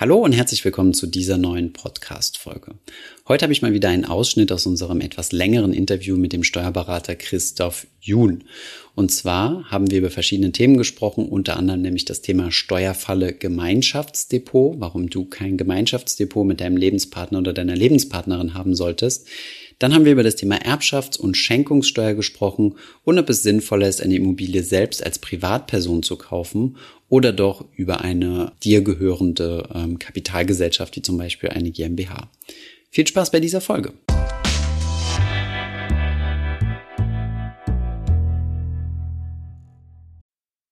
Hallo und herzlich willkommen zu dieser neuen Podcast-Folge. Heute habe ich mal wieder einen Ausschnitt aus unserem etwas längeren Interview mit dem Steuerberater Christoph Juhn. Und zwar haben wir über verschiedene Themen gesprochen, unter anderem nämlich das Thema Steuerfalle Gemeinschaftsdepot, warum du kein Gemeinschaftsdepot mit deinem Lebenspartner oder deiner Lebenspartnerin haben solltest. Dann haben wir über das Thema Erbschafts- und Schenkungssteuer gesprochen und ob es sinnvoller ist, eine Immobilie selbst als Privatperson zu kaufen oder doch über eine dir gehörende ähm, Kapitalgesellschaft wie zum Beispiel eine GmbH. Viel Spaß bei dieser Folge.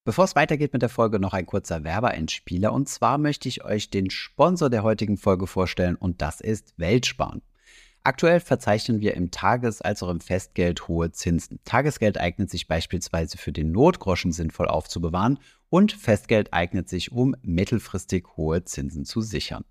Bevor es weitergeht mit der Folge, noch ein kurzer Werbeeinspieler. Und zwar möchte ich euch den Sponsor der heutigen Folge vorstellen und das ist Weltsparen. Aktuell verzeichnen wir im Tages- als auch im Festgeld hohe Zinsen. Tagesgeld eignet sich beispielsweise für den Notgroschen sinnvoll aufzubewahren und Festgeld eignet sich, um mittelfristig hohe Zinsen zu sichern.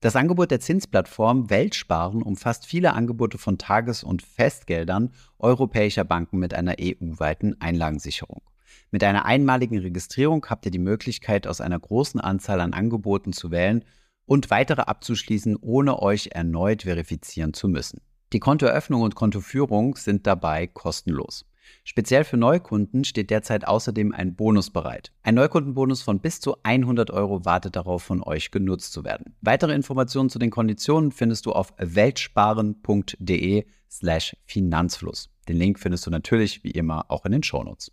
Das Angebot der Zinsplattform Weltsparen umfasst viele Angebote von Tages- und Festgeldern europäischer Banken mit einer EU-weiten Einlagensicherung. Mit einer einmaligen Registrierung habt ihr die Möglichkeit, aus einer großen Anzahl an Angeboten zu wählen und weitere abzuschließen, ohne euch erneut verifizieren zu müssen. Die Kontoeröffnung und Kontoführung sind dabei kostenlos. Speziell für Neukunden steht derzeit außerdem ein Bonus bereit. Ein Neukundenbonus von bis zu 100 Euro wartet darauf, von euch genutzt zu werden. Weitere Informationen zu den Konditionen findest du auf weltsparen.de slash Finanzfluss. Den Link findest du natürlich wie immer auch in den Shownotes.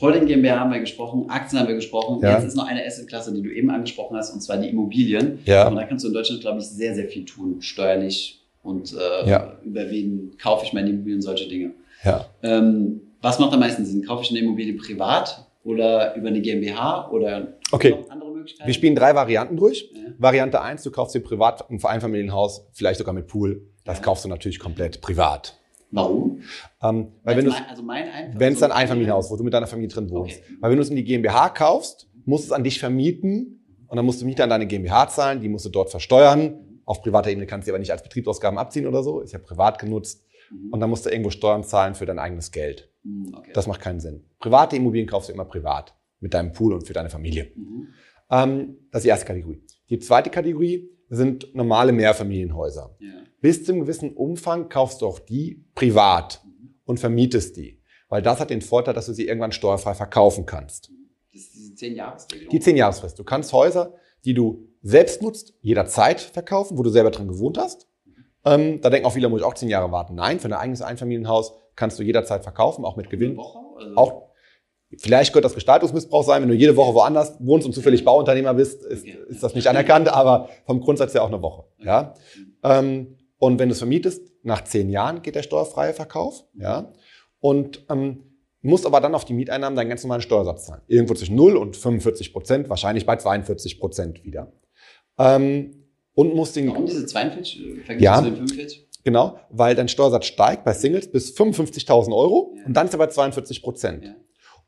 Holding GmbH haben wir gesprochen, Aktien haben wir gesprochen. Ja. Jetzt ist noch eine Assetklasse, die du eben angesprochen hast, und zwar die Immobilien. Ja. Und da kannst du in Deutschland, glaube ich, sehr, sehr viel tun, steuerlich und äh, ja. über wen kaufe ich meine Immobilien, solche Dinge. Ja. Ähm, was macht am meisten Sinn? Kaufe ich eine Immobilie privat oder über eine GmbH oder okay. andere Möglichkeiten? Wir spielen drei Varianten durch. Ja. Variante eins: du kaufst dir privat ein Einfamilienhaus, vielleicht sogar mit Pool. Das kaufst du natürlich komplett privat. Warum? Ähm, weil wenn also mein wenn es ein Einfamilienhaus, wo du mit deiner Familie drin wohnst, okay. weil wenn du es in die GmbH kaufst, musst du es an dich vermieten und dann musst du Miete an deine GmbH zahlen, die musst du dort versteuern. Auf privater Ebene kannst du aber nicht als Betriebsausgaben abziehen oder so, ist ja privat genutzt. Mhm. Und dann musst du irgendwo Steuern zahlen für dein eigenes Geld. Mhm, okay. Das macht keinen Sinn. Private Immobilien kaufst du immer privat mit deinem Pool und für deine Familie. Mhm. Ähm, das ist die erste Kategorie. Die zweite Kategorie sind normale Mehrfamilienhäuser. Ja. Bis zu einem gewissen Umfang kaufst du auch die privat und vermietest die. Weil das hat den Vorteil, dass du sie irgendwann steuerfrei verkaufen kannst. Das ist diese 10 Jahresregelung. Die 10 Jahresfrist. Du kannst Häuser, die du selbst nutzt, jederzeit verkaufen, wo du selber drin gewohnt hast. Ähm, da denken auch viele, muss ich auch 10 Jahre warten. Nein, für ein eigenes Einfamilienhaus kannst du jederzeit verkaufen, auch mit Gewinn. Woche, also auch Vielleicht könnte das Gestaltungsmissbrauch sein, wenn du jede Woche woanders wohnst und zufällig Bauunternehmer bist, ist, ist das nicht anerkannt, aber vom Grundsatz her auch eine Woche. Ja? Ähm, und wenn du es vermietest, nach zehn Jahren geht der steuerfreie Verkauf. Ja? Und ähm, musst aber dann auf die Mieteinnahmen deinen ganz normalen Steuersatz zahlen. Irgendwo zwischen 0 und 45 Prozent, wahrscheinlich bei 42 Prozent wieder. Ähm, und musst den... Warum diese 42 äh, verglichen ja, zu den 45? Genau, weil dein Steuersatz steigt bei Singles bis 55.000 Euro ja. und dann ist er bei 42 Prozent. Ja.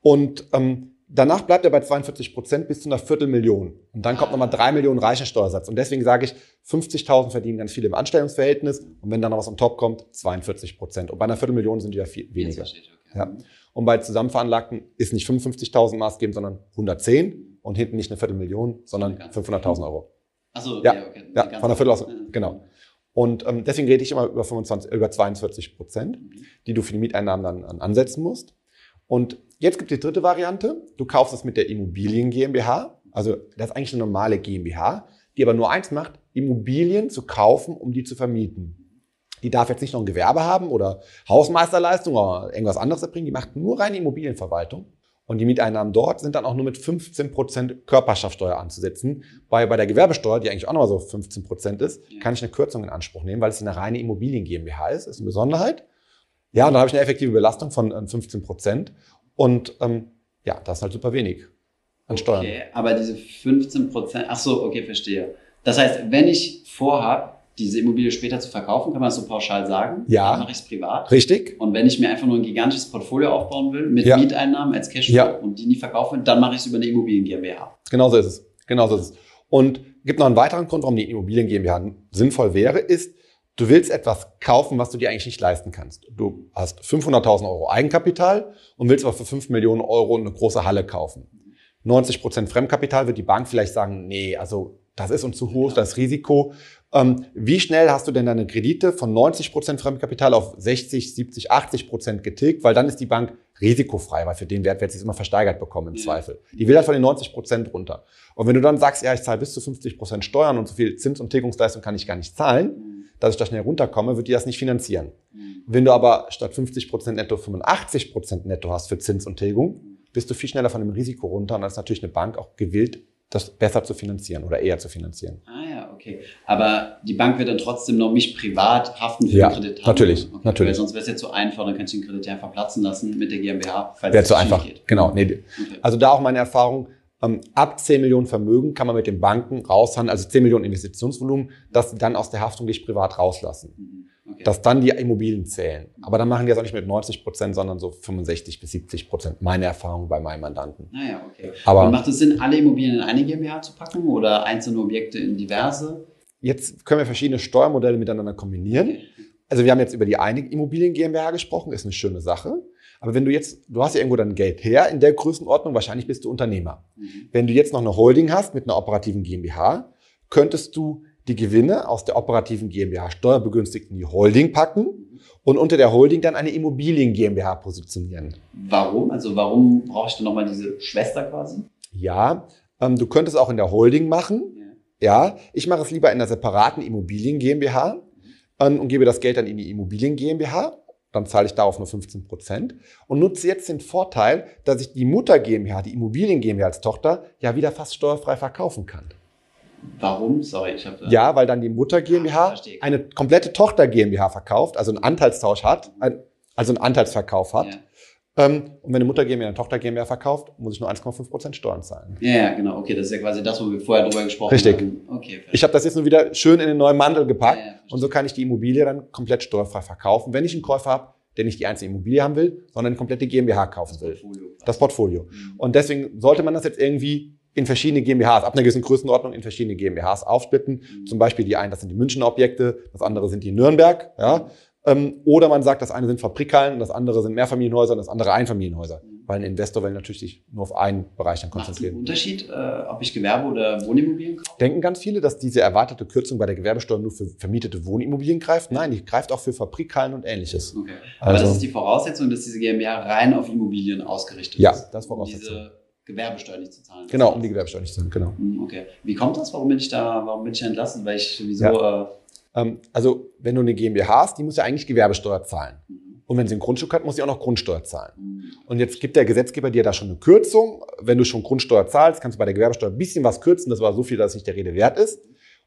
Und ähm, Danach bleibt er bei 42 Prozent bis zu einer Viertelmillion. Und dann kommt nochmal drei Millionen Reichensteuersatz. Und deswegen sage ich, 50.000 verdienen ganz viele im Anstellungsverhältnis. Und wenn dann noch was on top kommt, 42 Prozent. Und bei einer Viertelmillion sind die ja viel weniger. Ja. Und bei Zusammenveranlagten ist nicht 55.000 maßgebend, sondern 110. Und hinten nicht eine Viertelmillion, sondern 500.000 Euro. Achso, okay, ja, okay. Ja, von der Viertel aus, genau. Und ähm, deswegen rede ich immer über 25, über 42 Prozent, mhm. die du für die Mieteinnahmen dann ansetzen musst. Und Jetzt gibt es die dritte Variante. Du kaufst es mit der Immobilien GmbH. Also das ist eigentlich eine normale GmbH, die aber nur eins macht, Immobilien zu kaufen, um die zu vermieten. Die darf jetzt nicht noch ein Gewerbe haben oder Hausmeisterleistung oder irgendwas anderes erbringen. Die macht nur reine Immobilienverwaltung. Und die Mieteinnahmen dort sind dann auch nur mit 15 Prozent Körperschaftssteuer anzusetzen. Bei, bei der Gewerbesteuer, die eigentlich auch nochmal so 15 Prozent ist, kann ich eine Kürzung in Anspruch nehmen, weil es eine reine Immobilien GmbH ist. Das ist eine Besonderheit. Ja, und dann habe ich eine effektive Belastung von 15 äh, Prozent. Und ähm, ja, das ist halt super wenig an Steuern. Okay, aber diese 15 Prozent, ach so, okay, verstehe. Das heißt, wenn ich vorhabe, diese Immobilie später zu verkaufen, kann man das so pauschal sagen? Ja. Dann mache ich es privat. Richtig. Und wenn ich mir einfach nur ein gigantisches Portfolio aufbauen will, mit ja. Mieteinnahmen als Cashflow ja. und die nie verkaufen, dann mache ich es über eine Immobilien GmbH. Genau so ist es. Genau so ist es. Und gibt noch einen weiteren Grund, warum die Immobilien GmbH sinnvoll wäre, ist, Du willst etwas kaufen, was du dir eigentlich nicht leisten kannst. Du hast 500.000 Euro Eigenkapital und willst aber für 5 Millionen Euro eine große Halle kaufen. 90 Prozent Fremdkapital wird die Bank vielleicht sagen, nee, also Das ist uns zu hoch, das Risiko. Ähm, wie schnell hast du denn deine Kredite von 90 Prozent Fremdkapital auf 60, 70, 80 Prozent getilgt? Weil dann ist die Bank risikofrei, weil für den Wert wird sie es immer versteigert bekommen im ja. Zweifel. Die will halt von den 90 Prozent runter. Und wenn du dann sagst, ja, ich zahle bis zu 50 Prozent Steuern und so viel Zins- und Tilgungsleistung kann ich gar nicht zahlen, mhm. Dass ich da schnell runterkomme, wird die das nicht finanzieren. Mhm. Wenn du aber statt 50 Prozent netto 85 Prozent netto hast für Zins und Tilgung, mhm. bist du viel schneller von dem Risiko runter und dann ist natürlich eine Bank auch gewillt, das besser zu finanzieren oder eher zu finanzieren. Ah ja, okay. Aber die Bank wird dann trotzdem noch mich privat haften für ja, den Kredit. Natürlich, okay. natürlich. Weil sonst wäre es ja zu einfach, dann kannst du den Kredit ja einfach platzen lassen mit der GmbH, falls wäre zu einfach. Geht. Genau. Nee. Okay. Also da auch meine Erfahrung, ähm, ab 10 Millionen Vermögen kann man mit den Banken raushandeln, also 10 Millionen Investitionsvolumen, dass sie dann aus der Haftung dich privat rauslassen. Mhm. Okay. Dass dann die Immobilien zählen. Aber dann machen die das auch nicht mit 90 Prozent, sondern so 65 bis 70 Prozent. Meine Erfahrung bei meinen Mandanten. Naja, okay. Aber Und macht es Sinn, alle Immobilien in eine GmbH zu packen oder einzelne Objekte in diverse? Jetzt können wir verschiedene Steuermodelle miteinander kombinieren. Okay. Also wir haben jetzt über die eine Immobilien GmbH gesprochen, ist eine schöne Sache. Aber wenn du jetzt, du hast ja irgendwo dein Geld her in der Größenordnung, wahrscheinlich bist du Unternehmer. Mhm. Wenn du jetzt noch eine Holding hast mit einer operativen GmbH, könntest du die Gewinne aus der operativen GmbH steuerbegünstigt in die Holding packen und unter der Holding dann eine Immobilien GmbH positionieren. Warum? Also warum brauchst du nochmal diese Schwester quasi? Ja, ähm, du könntest auch in der Holding machen. Ja, ja ich mache es lieber in einer separaten Immobilien GmbH ähm, und gebe das Geld dann in die Immobilien GmbH. Dann zahle ich darauf nur 15 Prozent und nutze jetzt den Vorteil, dass ich die Mutter GmbH, die Immobilien GmbH als Tochter, ja wieder fast steuerfrei verkaufen kann. Warum? Sorry, ich habe. Ja, weil dann die Mutter GmbH ah, eine komplette Tochter GmbH verkauft, also einen Anteilstausch hat, also einen Anteilsverkauf hat. Ja. Ähm, und wenn eine Mutter GmbH eine Tochter GmbH verkauft, muss ich nur 1,5 Prozent Steuern zahlen. Ja, ja, genau. Okay, das ist ja quasi das, wo wir vorher drüber gesprochen Richtig. haben. Richtig. Okay, ich habe das jetzt nur wieder schön in den neuen Mandel gepackt ja, und so kann ich die Immobilie dann komplett steuerfrei verkaufen, wenn ich einen Käufer habe, der nicht die einzelne Immobilie haben will, sondern eine komplette GmbH kaufen das will. Portfolio. Das Portfolio. Mhm. Und deswegen sollte man das jetzt irgendwie in verschiedene GmbHs, ab einer gewissen Größenordnung in verschiedene GmbHs aufsplitten. Mhm. Zum Beispiel die einen, das sind die Münchner Objekte, das andere sind die Nürnberg. Ja? Ähm, oder man sagt, das eine sind Fabrikhallen, das andere sind Mehrfamilienhäuser und das andere Einfamilienhäuser. Weil ein Investor will natürlich sich nur auf einen Bereich dann konzentrieren. Macht Unterschied, äh, ob ich Gewerbe- oder Wohnimmobilien kaufe? Denken ganz viele, dass diese erwartete Kürzung bei der Gewerbesteuer nur für vermietete Wohnimmobilien greift. Nein, die greift auch für Fabrikhallen und ähnliches. Okay. Aber also, das ist die Voraussetzung, dass diese GmbH rein auf Immobilien ausgerichtet ja, ist. Ja, das ist Voraussetzung. Diese Gewerbesteuer nicht zu zahlen. Genau, um die Gewerbesteuer nicht zu zahlen, genau. Hm, okay. Wie kommt das? Warum bin ich da, warum bin ich entlassen? Weil ich sowieso. Ja. Äh also, wenn du eine GmbH hast, die muss ja eigentlich Gewerbesteuer zahlen. Und wenn sie ein Grundstück hat, muss sie auch noch Grundsteuer zahlen. Und jetzt gibt der Gesetzgeber dir da schon eine Kürzung. Wenn du schon Grundsteuer zahlst, kannst du bei der Gewerbesteuer ein bisschen was kürzen. Das war so viel, dass es nicht der Rede wert ist.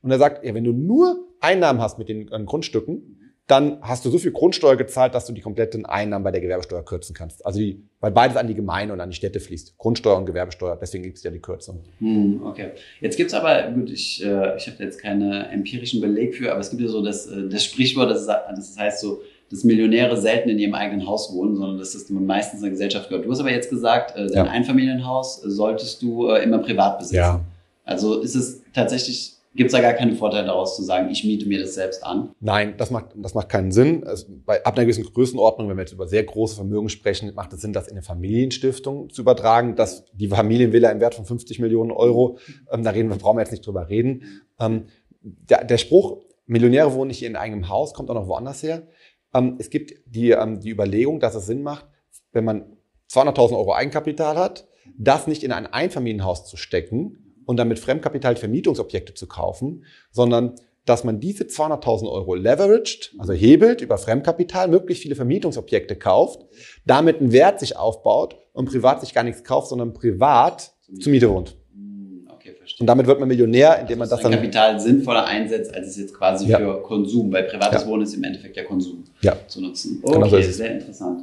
Und er sagt, ja, wenn du nur Einnahmen hast mit den Grundstücken, dann hast du so viel Grundsteuer gezahlt, dass du die kompletten Einnahmen bei der Gewerbesteuer kürzen kannst. Also die, weil beides an die Gemeinde und an die Städte fließt. Grundsteuer und Gewerbesteuer, deswegen gibt es ja die Kürzung. Hm, okay. Jetzt gibt es aber, gut, ich, äh, ich habe jetzt keinen empirischen Beleg für, aber es gibt ja so das, äh, das Sprichwort, das, das heißt so, dass Millionäre selten in ihrem eigenen Haus wohnen, sondern dass das meistens eine Gesellschaft gehört. Du hast aber jetzt gesagt, äh, dein ja. Einfamilienhaus solltest du äh, immer privat besitzen. Ja. Also ist es tatsächlich Gibt es da gar keinen Vorteil daraus zu sagen, ich miete mir das selbst an? Nein, das macht, das macht keinen Sinn. Also bei, ab einer gewissen Größenordnung, wenn wir jetzt über sehr große Vermögen sprechen, macht es Sinn, das in eine Familienstiftung zu übertragen. Dass die Familienvilla im Wert von 50 Millionen Euro, ähm, da reden wir, brauchen wir jetzt nicht drüber reden. Ähm, der, der Spruch, Millionäre wohnen nicht in eigenem Haus, kommt auch noch woanders her. Ähm, es gibt die, ähm, die Überlegung, dass es Sinn macht, wenn man 200.000 Euro Eigenkapital hat, das nicht in ein Einfamilienhaus zu stecken, und dann mit Fremdkapital Vermietungsobjekte zu kaufen, sondern dass man diese 200.000 Euro leveraged, also hebelt über Fremdkapital, möglichst viele Vermietungsobjekte kauft, damit einen Wert sich aufbaut und privat sich gar nichts kauft, sondern privat zur Miete wohnt. Hm, okay, verstehe. Und damit wird man Millionär, indem also man das dann Kapital sinnvoller einsetzt, als es jetzt quasi ja. für Konsum, weil privates ja. Wohnen ist im Endeffekt ja Konsum ja. zu nutzen. Okay, genau so sehr interessant.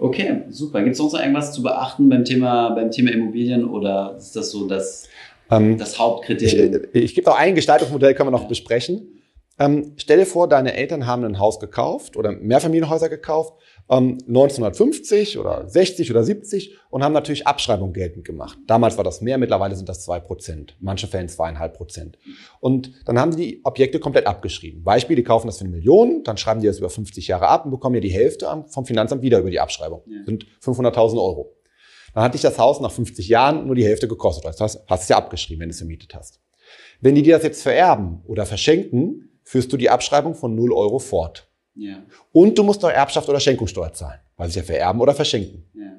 Okay, super. Gibt es sonst noch irgendwas zu beachten beim Thema, beim Thema Immobilien oder ist das so, dass ähm, das Hauptkriterium. Ich, ich gebe noch ein Gestaltungsmodell, können wir noch ja. besprechen. Ähm, stell dir vor, deine Eltern haben ein Haus gekauft oder Mehrfamilienhäuser gekauft, ähm, 1950 oder 60 oder 70 und haben natürlich Abschreibung geltend gemacht. Damals war das mehr, mittlerweile sind das zwei Prozent, manche Fällen zweieinhalb Prozent. Und dann haben die die Objekte komplett abgeschrieben. Beispiel, die kaufen das für eine Million, dann schreiben die das über 50 Jahre ab und bekommen ja die Hälfte vom Finanzamt wieder über die Abschreibung. Ja. Sind 500.000 Euro. Dann hat dich das Haus nach 50 Jahren nur die Hälfte gekostet. Das heißt, hast es ja abgeschrieben, wenn du es vermietet hast. Wenn die dir das jetzt vererben oder verschenken, führst du die Abschreibung von 0 Euro fort. Ja. Und du musst noch Erbschaft oder Schenkungssteuer zahlen, weil sie ja vererben oder verschenken. Ja.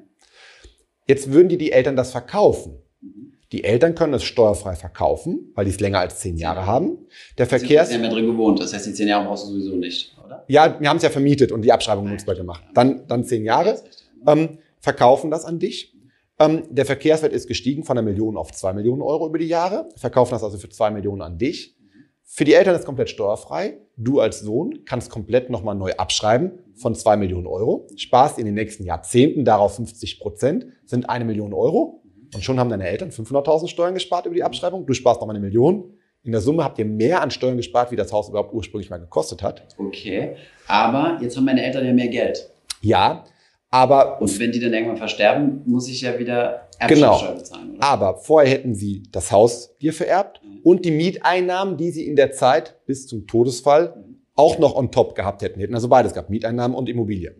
Jetzt würden dir die Eltern das verkaufen. Mhm. Die Eltern können es steuerfrei verkaufen, weil die es länger als zehn Jahre haben. Der Sie Verkehrs... haben ja drin gewohnt, das heißt, die zehn Jahre brauchst du sowieso nicht, oder? Ja, wir haben es ja vermietet und die Abschreibung nutzbar gemacht. Dann, dann zehn Jahre. Ähm, verkaufen das an dich. Ähm, der Verkehrswert ist gestiegen von einer Million auf zwei Millionen Euro über die Jahre. Verkaufen das also für zwei Millionen an dich. Für die Eltern ist komplett steuerfrei. Du als Sohn kannst komplett nochmal neu abschreiben von zwei Millionen Euro. Sparst in den nächsten Jahrzehnten darauf 50 Prozent, sind eine Million Euro. Und schon haben deine Eltern 500.000 Steuern gespart über die Abschreibung. Du sparst nochmal eine Million. In der Summe habt ihr mehr an Steuern gespart, wie das Haus überhaupt ursprünglich mal gekostet hat. Okay, aber jetzt haben meine Eltern ja mehr Geld. Ja, aber Und wenn die dann irgendwann versterben, muss ich ja wieder Genau. Erbschaftssteuer bezahlen, oder? Aber vorher hätten sie das Haus dir vererbt Mhm. und die Mieteinnahmen, die sie in der Zeit bis zum Todesfall auch noch on top gehabt hätten. Hätten also beides gehabt, Mieteinnahmen und Immobilie.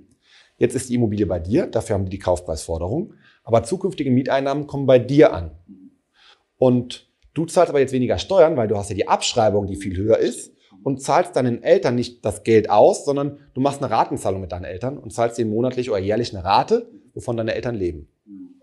Jetzt ist die Immobilie bei dir, dafür haben die die Kaufpreisforderung. Aber zukünftige Mieteinnahmen kommen bei dir an. Und du zahlst aber jetzt weniger Steuern, weil du hast ja die Abschreibung, die viel höher ist und zahlst deinen Eltern nicht das Geld aus, sondern du machst eine Ratenzahlung mit deinen Eltern und zahlst ihnen monatlich oder jährlich eine Rate, wovon deine Eltern leben.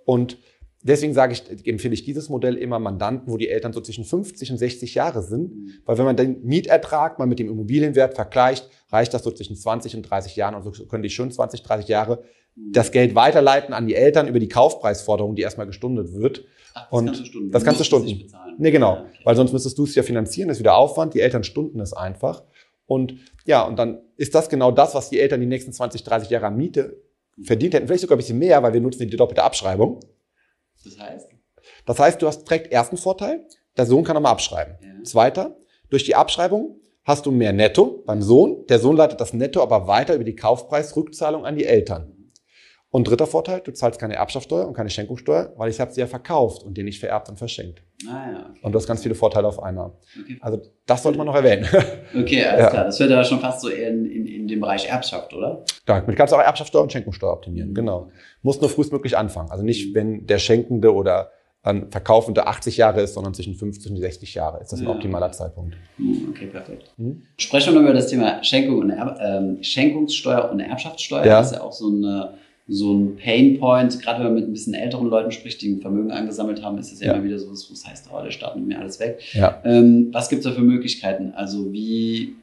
Und deswegen sage ich, empfehle ich dieses Modell immer Mandanten, wo die Eltern so zwischen 50 und 60 Jahre sind. Weil wenn man den Mietertrag mal mit dem Immobilienwert vergleicht, reicht das so zwischen 20 und 30 Jahren. Und so können die schon 20, 30 Jahre das Geld weiterleiten an die Eltern über die Kaufpreisforderung, die erstmal gestundet wird. Ach, das und kannst du Stunden. das kannst du nicht Stunden. bezahlen. Nee, genau. Weil sonst müsstest du es ja finanzieren, das ist wieder Aufwand. Die Eltern stunden es einfach. Und ja, und dann ist das genau das, was die Eltern die nächsten 20, 30 Jahre an Miete verdient hätten. Vielleicht sogar ein bisschen mehr, weil wir nutzen die doppelte Abschreibung. Das heißt? Das heißt, du hast direkt ersten Vorteil, der Sohn kann nochmal abschreiben. Ja. Zweiter, durch die Abschreibung hast du mehr Netto beim Sohn. Der Sohn leitet das Netto aber weiter über die Kaufpreisrückzahlung an die Eltern. Und dritter Vorteil, du zahlst keine Erbschaftssteuer und keine Schenkungssteuer, weil ich habe sie ja verkauft und dir nicht vererbt und verschenkt. Ah ja, okay. Und du hast ganz viele Vorteile auf einmal. Okay, Also das sollte man noch erwähnen. okay alles Ja. klar. Das wird aber schon fast so in, in, in dem Bereich Erbschaft, oder? Damit kannst du auch Erbschaftssteuer und Schenkungssteuer optimieren. Genau. Musst nur frühestmöglich anfangen. Also nicht, wenn der Schenkende oder dann Verkaufende 80 Jahre ist, sondern zwischen 50 und 60 Jahre ist das ein Ja. optimaler Zeitpunkt. Hm, Okay, perfekt. Mhm. Sprechen wir noch über das Thema Schenkung und Erb, ähm, Schenkungssteuer und Erbschaftssteuer. Ja. Das ist ja auch so, eine, so ein Painpoint. Gerade wenn man mit ein bisschen älteren Leuten spricht, die ein Vermögen angesammelt haben, ist das ja, Ja. immer wieder so, was heißt, oh, der Staat nimmt mir alles weg. Ja. Ähm, was gibt es da für Möglichkeiten? Also wie,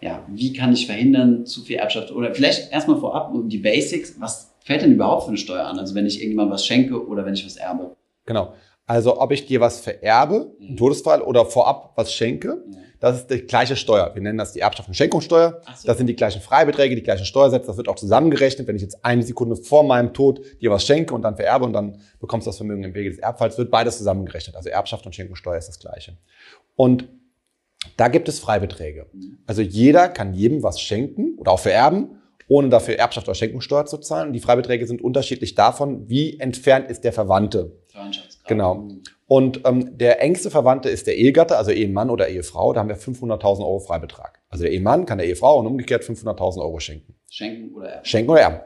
ja, wie kann ich verhindern, zu viel Erbschaft? Oder vielleicht erstmal vorab um die Basics. Was fällt denn überhaupt für eine Steuer an? Also wenn ich irgendjemandem was schenke oder wenn ich was erbe? Genau. Also ob ich dir was vererbe, im Mhm. Todesfall, oder vorab was schenke, das ist die gleiche Steuer. Wir nennen das die Erbschaft- und Schenkungssteuer. So. Das sind die gleichen Freibeträge, die gleichen Steuersätze. Das wird auch zusammengerechnet. Wenn ich jetzt eine Sekunde vor meinem Tod dir was schenke und dann vererbe und dann bekommst du das Vermögen im Wege des Erbfalls, wird beides zusammengerechnet. Also Erbschaft und Schenkungssteuer ist das gleiche. Und da gibt es Freibeträge. Mhm. Also jeder kann jedem was schenken oder auch vererben, ohne dafür Erbschaft oder Schenkungssteuer zu zahlen. Und die Freibeträge sind unterschiedlich davon, wie entfernt ist der Verwandte. Genau. Und ähm, der engste Verwandte ist der Ehegatte, also Ehemann oder Ehefrau. Da haben wir 500.000 Euro Freibetrag. Also der Ehemann kann der Ehefrau und umgekehrt 500.000 Euro schenken. Schenken oder erben. Schenken oder erben.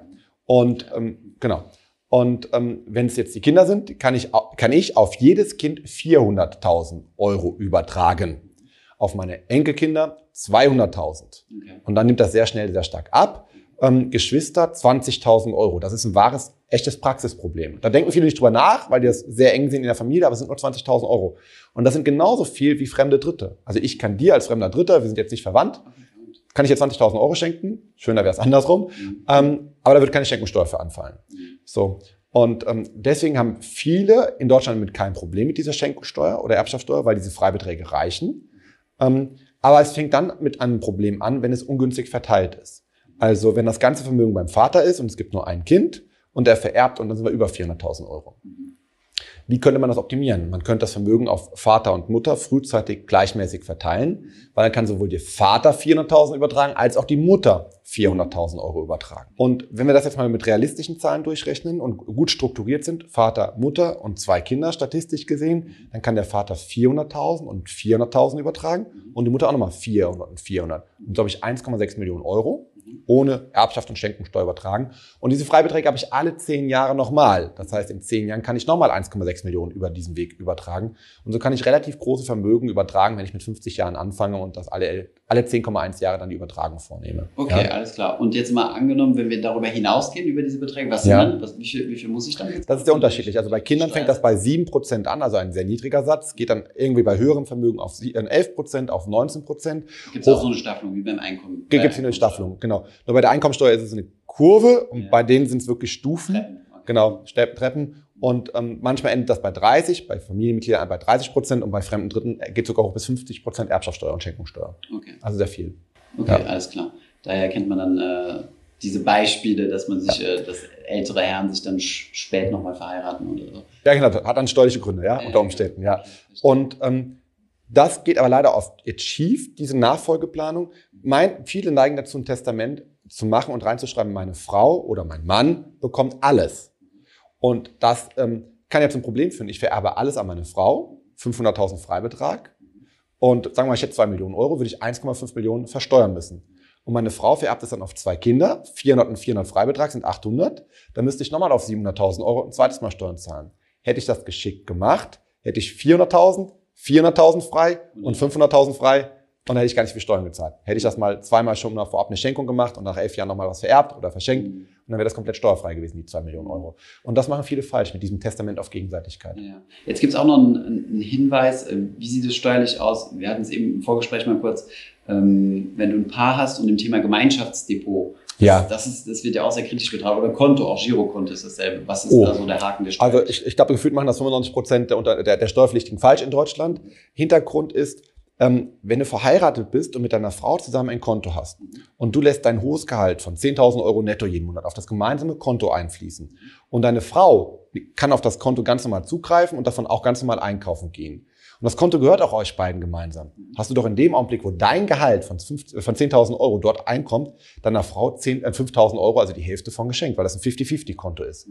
Und ähm, genau. Und ähm, wenn es jetzt die Kinder sind, kann ich, kann ich auf jedes Kind 400.000 Euro übertragen. Auf meine Enkelkinder 200.000. Okay. Und dann nimmt das sehr schnell sehr stark ab. Ähm, Geschwister 20.000 Euro. Das ist ein wahres, echtes Praxisproblem. Da denken viele nicht drüber nach, weil die das sehr eng sehen in der Familie, aber es sind nur 20.000 Euro. Und das sind genauso viel wie fremde Dritte. Also ich kann dir als fremder Dritter, wir sind jetzt nicht verwandt, kann ich dir 20.000 Euro schenken. Schöner wäre es andersrum. Mhm. Ähm, aber da wird keine Schenkungssteuer für anfallen. So. Und ähm, deswegen haben viele in Deutschland mit kein Problem mit dieser Schenkungssteuer oder Erbschaftssteuer, weil diese Freibeträge reichen. Ähm, aber es fängt dann mit einem Problem an, wenn es ungünstig verteilt ist. Also wenn das ganze Vermögen beim Vater ist und es gibt nur ein Kind und er vererbt und dann sind wir über 400.000 Euro. Wie könnte man das optimieren? Man könnte das Vermögen auf Vater und Mutter frühzeitig gleichmäßig verteilen, weil dann kann sowohl der Vater 400.000 übertragen, als auch die Mutter 400.000 Euro übertragen. Und wenn wir das jetzt mal mit realistischen Zahlen durchrechnen und gut strukturiert sind, Vater, Mutter und zwei Kinder statistisch gesehen, dann kann der Vater 400.000 und 400.000 übertragen und die Mutter auch nochmal 400 und 400. Und glaube ich 1,6 Millionen Euro. Ohne Erbschaft und Schenkungssteuer übertragen. Und diese Freibeträge habe ich alle zehn Jahre nochmal. Das heißt, in zehn Jahren kann ich nochmal 1,6 Millionen über diesen Weg übertragen. Und so kann ich relativ große Vermögen übertragen, wenn ich mit 50 Jahren anfange und das alle, alle 10,1 Jahre dann die Übertragung vornehme. Okay, ja? alles klar. Und jetzt mal angenommen, wenn wir darüber hinausgehen, über diese Beträge, was ja. dann, was, wie, viel, wie viel muss ich dann jetzt? Das ist sehr unterschiedlich. Also bei Kindern fängt das bei 7% an, also ein sehr niedriger Satz, geht dann irgendwie bei höheren Vermögen auf 11%, auf 19%. Gibt es auch so eine Staffelung wie beim Einkommen? Gibt es eine Staffelung, genau. Nur bei der Einkommensteuer ist es eine Kurve und ja. bei denen sind es wirklich Stufen. Treppen. Okay. Genau, Treppen. Und ähm, manchmal endet das bei 30, bei Familienmitgliedern bei 30 Prozent und bei fremden Dritten geht sogar hoch bis 50 Prozent Erbschaftssteuer und Schenkungssteuer. Okay. Also sehr viel. Okay, ja. alles klar. Daher kennt man dann äh, diese Beispiele, dass man sich, äh, dass ältere Herren sich dann spät nochmal verheiraten oder so. Ja, genau, hat dann steuerliche Gründe, ja, unter Umständen, ja. Und ähm, das geht aber leider oft jetzt schief, diese Nachfolgeplanung. Mein, viele neigen dazu, ein Testament zu machen und reinzuschreiben, meine Frau oder mein Mann bekommt alles. Und das ähm, kann ja zum Problem führen. Ich vererbe alles an meine Frau, 500.000 Freibetrag. Und sagen wir mal, ich hätte 2 Millionen Euro, würde ich 1,5 Millionen versteuern müssen. Und meine Frau vererbt es dann auf zwei Kinder, 400 und 400 Freibetrag sind 800. Dann müsste ich nochmal auf 700.000 Euro ein zweites Mal Steuern zahlen. Hätte ich das geschickt gemacht, hätte ich 400.000, 400.000 frei und 500.000 frei und dann hätte ich gar nicht viel Steuern gezahlt. Hätte ich das mal zweimal schon mal vorab eine Schenkung gemacht und nach elf Jahren nochmal was vererbt oder verschenkt mhm. und dann wäre das komplett steuerfrei gewesen, die zwei Millionen Euro. Und das machen viele falsch mit diesem Testament auf Gegenseitigkeit. Ja. Jetzt gibt es auch noch einen, einen, Hinweis, äh, wie sieht es steuerlich aus? Wir hatten es eben im Vorgespräch mal kurz, ähm, wenn du ein Paar hast und im Thema Gemeinschaftsdepot, ja. Das, ist, das wird ja auch sehr kritisch betrachtet. Oder Konto, auch Girokonto ist dasselbe. Was ist oh. da so der Haken der Steuer? Also ich, ich glaube, gefühlt machen das 95 Prozent der, der, der Steuerpflichtigen falsch in Deutschland. Hintergrund ist, ähm, wenn du verheiratet bist und mit deiner Frau zusammen ein Konto hast und du lässt dein hohes Gehalt von 10.000 Euro netto jeden Monat auf das gemeinsame Konto einfließen und deine Frau kann auf das Konto ganz normal zugreifen und davon auch ganz normal einkaufen gehen. Und das Konto gehört auch euch beiden gemeinsam. Hast du doch in dem Augenblick, wo dein Gehalt von, von 10.000 Euro dort einkommt, deiner Frau 10, äh, 5.000 Euro, also die Hälfte von geschenkt, weil das ein 50-50-Konto ist.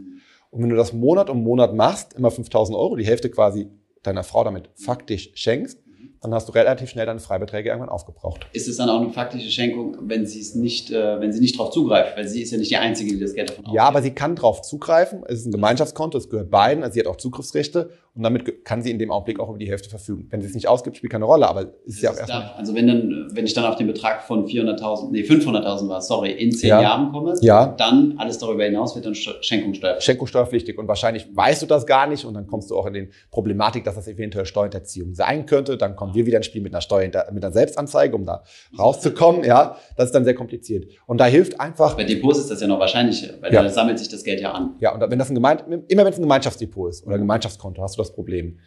Und wenn du das Monat um Monat machst, immer 5.000 Euro, die Hälfte quasi deiner Frau damit faktisch schenkst, dann hast du relativ schnell deine Freibeträge irgendwann aufgebraucht. Ist es dann auch eine faktische Schenkung, wenn sie es nicht, äh, wenn sie nicht darauf zugreift, weil sie ist ja nicht die Einzige, die das Geld davon Ja, aber sie kann darauf zugreifen. Es ist ein Gemeinschaftskonto, es gehört beiden, also sie hat auch Zugriffsrechte und damit kann sie in dem Augenblick auch über die Hälfte verfügen. Wenn sie es nicht ausgibt, spielt keine Rolle, aber es ist ja auch erstmal. Also wenn dann, wenn ich dann auf den Betrag von 400.000, nee 500.000 war, sorry, in zehn ja. Jahren komme, ja. dann alles darüber hinaus wird dann Schenkungssteuer. Schenkungssteuerpflichtig und wahrscheinlich weißt du das gar nicht und dann kommst du auch in den Problematik, dass das eventuell Steuerhinterziehung sein könnte. Dann kommen wir wieder ins Spiel mit einer Steuer, mit einer Selbstanzeige, um da rauszukommen. Ja, das ist dann sehr kompliziert. Und da hilft einfach. Bei Depots ist das ja noch wahrscheinlicher, weil ja. da sammelt sich das Geld ja an. Ja, und wenn das ein Gemein immer wenn es ein Gemeinschaftsdepot ist oder ein Gemeinschaftskonto, hast du das Problem.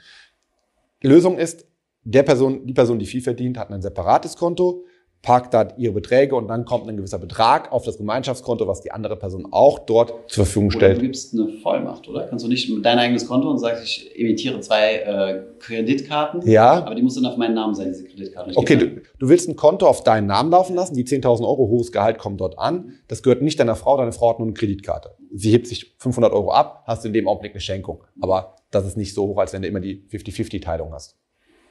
Lösung ist, der Person, die Person, die viel verdient, hat ein separates Konto, parkt da ihre Beträge und dann kommt ein gewisser Betrag auf das Gemeinschaftskonto, was die andere Person auch dort zur Verfügung stellt. Oder du gibst eine Vollmacht, oder? Kannst du nicht mit dein eigenes Konto und sagst, ich emitiere zwei äh, Kreditkarten, ja. aber die muss dann auf meinen Namen sein, diese Kreditkarten. Okay, du, du, willst ein Konto auf deinen Namen laufen lassen, die 10.000 Euro hohes Gehalt kommt dort an, das gehört nicht deiner Frau, deine Frau hat nur eine Kreditkarte. Sie hebt sich 500 Euro ab, hast du in dem Augenblick eine Schenkung, aber das ist nicht so hoch, als wenn du immer die 50-50-Teilung hast.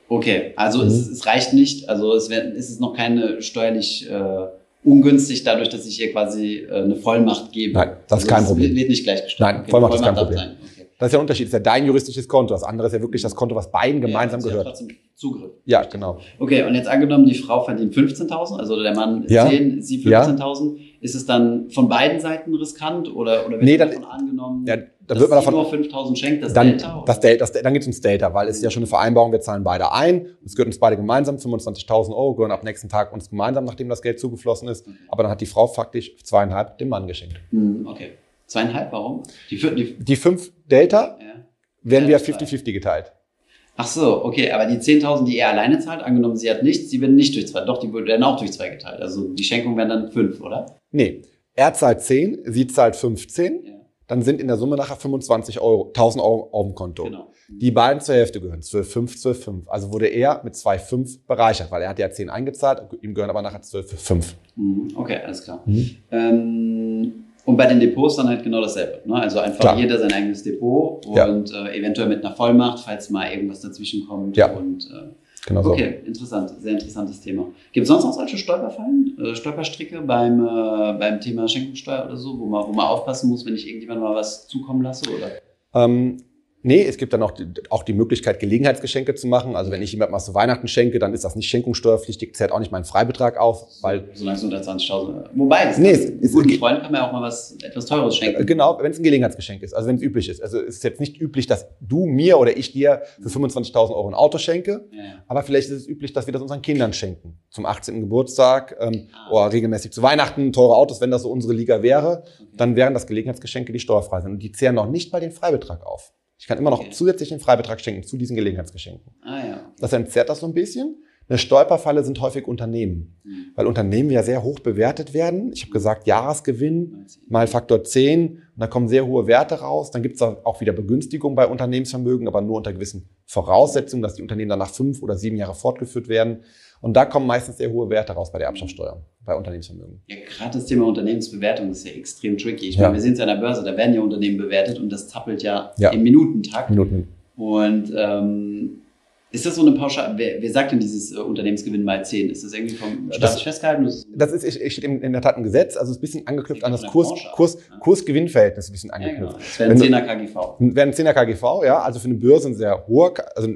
Okay, also mhm. es, es, reicht nicht, also es, wär, es ist noch keine steuerlich äh, ungünstig, dadurch, dass ich ihr quasi äh, eine Vollmacht gebe. Nein, das also ist kein Problem. Wird nicht gleichgestellt. Nein, okay, Vollmacht, Vollmacht, ist kein Problem. Okay. Das ist ja ein Unterschied. Das ist ja dein juristisches Konto. Das andere ist ja wirklich das Konto, was beiden gemeinsam ja, gehört. Ja, trotzdem Zugriff. Ja, genau. Okay, und jetzt angenommen, die Frau verdient 15.000, also der Mann ja. 10, sie 15.000. Ja. Ist es dann von beiden Seiten riskant oder, oder wird nee, dann, davon angenommen? Ja, dann wird man davon, nur 5000 schenkt, das dann, Delta? Das Delta das, dann geht es ums Delta, weil es ist ja schon eine Vereinbarung, wir zahlen beide ein, es gehört uns beide gemeinsam, 25.000 Euro gehören ab nächsten Tag uns gemeinsam, nachdem das Geld zugeflossen ist. Okay. Aber dann hat die Frau faktisch zweieinhalb dem Mann geschenkt. Hm, okay. Zweieinhalb, warum? Die, die, die fünf Delta ja. werden ja, wir 50-50 geteilt. Ach so, okay, aber die 10.000, die er alleine zahlt, angenommen, sie hat nichts, die werden nicht durch zwei, doch, die werden auch durch zwei geteilt. Also die Schenkung werden dann fünf, oder? Nee, er zahlt 10, sie zahlt 15. Ja dann sind in der Summe nachher 25 Euro, 1000 Euro auf dem Konto. Genau. Die beiden zur Hälfte gehören, 12,5, 12,5. Also wurde er mit 2,5 bereichert, weil er hat ja 10 eingezahlt, ihm gehören aber nachher 12,5. Mhm. Okay, alles klar. Mhm. Ähm, und bei den Depots dann halt genau dasselbe. Ne? Also einfach Klar. jeder sein eigenes Depot und ja. äh, eventuell mit einer Vollmacht, falls mal irgendwas dazwischen kommt. Ja. Und, äh, Genau so. Okay, interessant, sehr interessantes Thema. Gibt es sonst noch solche Stolperfallen, äh, Stolperstricke beim, äh, beim Thema Schenkungssteuer oder so, wo man, wo man aufpassen muss, wenn ich irgendjemand mal was zukommen lasse? Oder? Ähm, Nee, es gibt dann auch die, auch die Möglichkeit, Gelegenheitsgeschenke zu machen. Also wenn ich jemandem was zu Weihnachten schenke, dann ist das nicht schenkungssteuerpflichtig, zählt auch nicht meinen Freibetrag auf, weil... Solange es unter 20.000... Wobei, das nee, ist, ist, guten Freunden kann man ja auch mal was etwas Teures schenken. Genau, wenn es ein Gelegenheitsgeschenk ist, also wenn es üblich ist. Also es ist jetzt nicht üblich, dass du mir oder ich dir für 25.000 Euro ein Auto schenke, ja, ja. aber vielleicht ist es üblich, dass wir das unseren Kindern schenken. Zum 18. Geburtstag ähm, ah. oder regelmäßig zu Weihnachten, teure Autos, wenn das so unsere Liga wäre, okay. dann wären das Gelegenheitsgeschenke, die steuerfrei sind. Und die zehren noch nicht mal den Freibetrag auf. Ich kann immer noch okay. zusätzlich den Freibetrag schenken zu diesen Gelegenheitsgeschenken. Ah, ja. Das entzerrt das so ein bisschen. Eine Stolperfalle sind häufig Unternehmen, mhm. weil Unternehmen ja sehr hoch bewertet werden. Ich habe gesagt, Jahresgewinn mal Faktor 10 und da kommen sehr hohe Werte raus. Dann gibt es auch wieder Begünstigung bei Unternehmensvermögen, aber nur unter gewissen Voraussetzungen, dass die Unternehmen dann nach fünf oder sieben Jahre fortgeführt werden. Und da kommen meistens sehr hohe Werte raus bei der Erbschaftssteuer, bei Unternehmensvermögen. Ja, gerade das Thema Unternehmensbewertung ist ja extrem tricky. Ich ja. meine, wir sind ja an der Börse, da werden ja Unternehmen bewertet und das zappelt ja, ja. im Minutentakt. Minuten. Und ähm, ist das so eine Pauschale? Wer, wer sagt denn dieses äh, Unternehmensgewinn mal 10? Ist das irgendwie vom Staat festgehalten? Das ist, ich, steht in, in, der Tat ein Gesetz, also ist ein bisschen angeknüpft an das Kurs, Kurs, ja. Kurs-Gewinn-Verhältnis ein bisschen angeknüpft. Ja, genau. Das wäre ein 10er KGV. Wäre ein 10er KGV, ja, also für eine Börse ein sehr hoher, also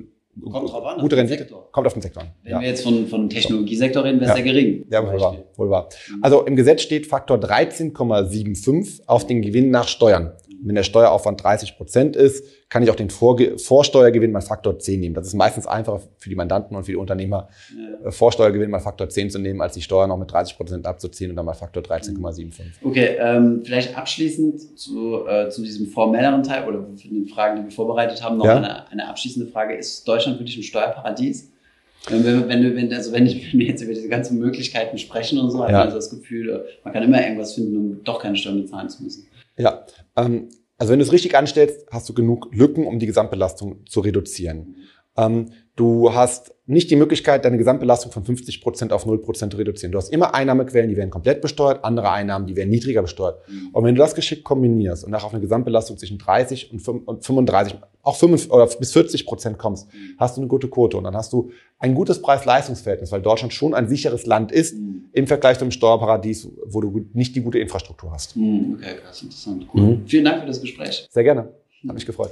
Kommt drauf an. Gute Rendite. Kommt auf den Sektor an. Wenn ja. wir jetzt von, von Technologiesektor reden, wäre es ja. sehr gering. Ja, wohl wahr, wohl wahr. Mhm. Also im Gesetz steht Faktor 13,75 auf den Gewinn nach Steuern. Wenn der Steueraufwand 30 Prozent ist, kann ich auch den Vorge Vorsteuergewinn mal Faktor 10 nehmen. Das ist meistens einfacher für die Mandanten und für die Unternehmer, ja. Äh, Vorsteuergewinn mal Faktor 10 zu nehmen, als die Steuer noch mit 30 Prozent abzuziehen und dann mal Faktor 13,75. Okay, ähm, vielleicht abschließend zu, äh, zu diesem formelleren Teil oder für den Fragen, die wir vorbereitet haben, noch ja. eine, eine abschließende Frage. Ist Deutschland wirklich ein Steuerparadies? Wenn, wir, wenn, wenn, also wenn, ich, wenn wir jetzt über diese ganzen Möglichkeiten sprechen und so, ja. habe ich also das Gefühl, man kann immer irgendwas finden, um doch keine Steuern bezahlen zu müssen. Ja, ähm, also wenn du es richtig anstellst, hast du genug Lücken, um die Gesamtbelastung zu reduzieren. Ähm, du hast nicht die Möglichkeit, deine Gesamtbelastung von 50 Prozent auf 0 Prozent zu reduzieren. Du hast immer Einnahmequellen, die werden komplett besteuert, andere Einnahmen, die werden niedriger besteuert. Mhm. Und wenn du das geschickt kombinierst und nachher auf eine Gesamtbelastung zwischen 30 und 35, auch 5 oder bis 40 Prozent kommst, mhm. hast du eine gute Quote. Und dann hast du ein gutes Preis-Leistungs-Verhältnis, weil Deutschland schon ein sicheres Land ist mhm. im Vergleich zu einem Steuerparadies, wo du nicht die gute Infrastruktur hast. Mhm. Okay, krass, interessant. Cool. Mhm. Vielen Dank für das Gespräch. Sehr gerne. Hat mich gefreut.